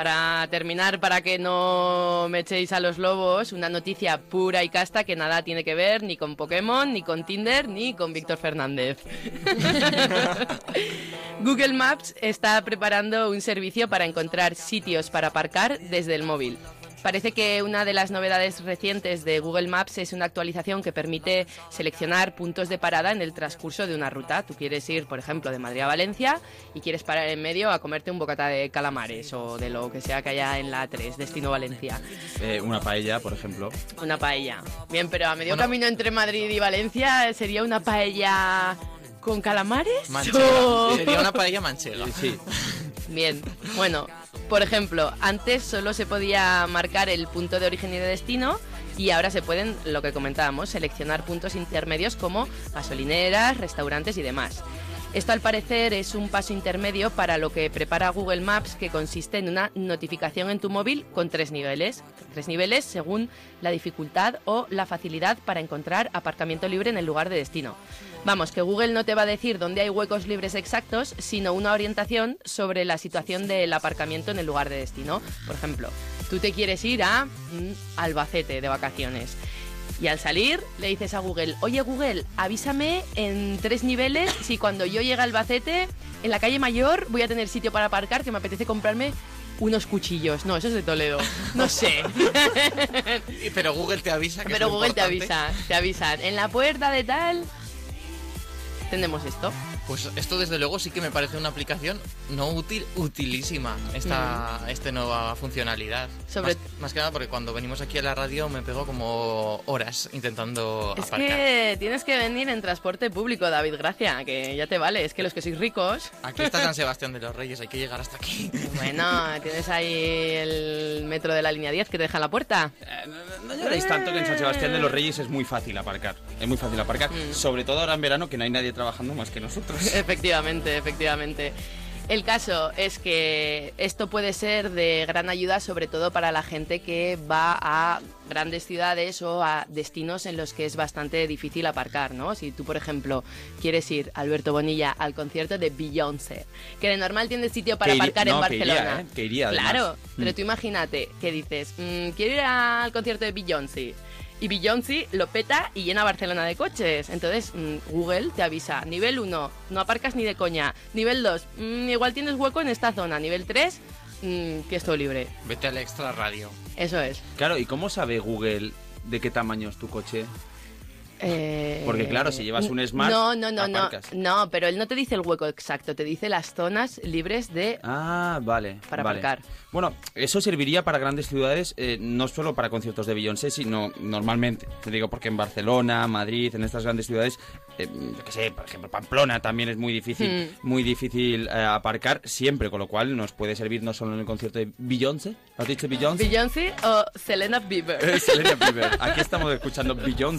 para terminar, para que no me echéis a los lobos, una noticia pura y casta que nada tiene que ver ni con Pokémon, ni con Tinder, ni con Víctor Fernández. Google Maps está preparando un servicio para encontrar sitios para aparcar desde el móvil. Parece que una de las novedades recientes de Google Maps es una actualización que permite seleccionar puntos de parada en el transcurso de una ruta. Tú quieres ir, por ejemplo, de Madrid a Valencia y quieres parar en medio a comerte un bocata de calamares o de lo que sea que haya en la 3, destino Valencia. Eh, una paella, por ejemplo. Una paella. Bien, pero a medio camino entre Madrid y Valencia sería una paella con calamares. Manchega. Sería una paella manchega. Sí. Bien, bueno, por ejemplo, antes solo se podía marcar el punto de origen y de destino y ahora se pueden, lo que comentábamos, seleccionar puntos intermedios como gasolineras, restaurantes y demás. Esto al parecer es un paso intermedio para lo que prepara Google Maps que consiste en una notificación en tu móvil con tres niveles. Tres niveles según la dificultad o la facilidad para encontrar aparcamiento libre en el lugar de destino. Vamos, que Google no te va a decir dónde hay huecos libres exactos, sino una orientación sobre la situación del aparcamiento en el lugar de destino. Por ejemplo, tú te quieres ir a mm, Albacete de vacaciones. Y al salir le dices a Google, oye Google, avísame en tres niveles si cuando yo llegue a Albacete, en la calle mayor, voy a tener sitio para aparcar que me apetece comprarme unos cuchillos. No, eso es de Toledo. No sé. Pero Google te avisa. Que Pero Google te avisa, te avisan. En la puerta de tal tenemos esto. Pues esto desde luego sí que me parece una aplicación no útil, utilísima, esta, esta nueva funcionalidad. Sobre- más, más que nada porque cuando venimos aquí a la radio me pego como horas intentando Es aparcar. que tienes que venir en transporte público, David Gracia, que ya te vale. Es que los que sois ricos, Aquí está San Sebastián de los Reyes, hay que llegar hasta aquí. bueno, tienes ahí el metro de la línea 10 que te deja en la puerta. Eh, no, lloréis tanto que en San Sebastián de los Reyes es muy fácil aparcar. Es muy fácil aparcar. Mm. Sobre todo ahora en verano que no hay nadie trabajando más que nosotros. Efectivamente, efectivamente. El caso es que esto puede ser de gran ayuda, sobre todo para la gente que va a grandes ciudades o a destinos en los que es bastante difícil aparcar, ¿no? Si tú, por ejemplo, quieres ir, Alberto Bonilla, al concierto de Beyoncé, que de normal tienes sitio para iría- aparcar en no, que iría, Barcelona. ¿eh? Que iría, además. Claro, pero Mm. tú imagínate que dices, "Mm, quiero ir al concierto de Beyoncé. Y Beyoncé lo peta y llena Barcelona de coches. Entonces mm, Google te avisa, nivel 1, no aparcas ni de coña. Nivel 2, mm, igual tienes hueco en esta zona. Nivel 3, mm, que es todo libre. Vete al extra radio. Eso es. Claro, ¿y cómo sabe Google de qué tamaño es tu coche? Eh, Porque, claro, si llevas un Smart, No, no, no, no. aparcas. No, pero él no te dice el hueco exacto, te dice las zonas libres de... Ah, vale. Para vale. aparcar. Bueno, eso serviría para grandes ciudades, eh, no solo para conciertos de Beyoncé, sino normalmente. Te digo porque en Barcelona, Madrid, en estas grandes ciudades, eh, yo qué sé, por ejemplo, Pamplona también es muy difícil, Hmm. muy difícil eh, aparcar siempre, con lo cual nos puede servir no solo en el concierto de Beyoncé, ¿has dicho Beyoncé? Beyoncé o Selena Bieber. Selena Bieber. Aquí estamos escuchando Beyoncé.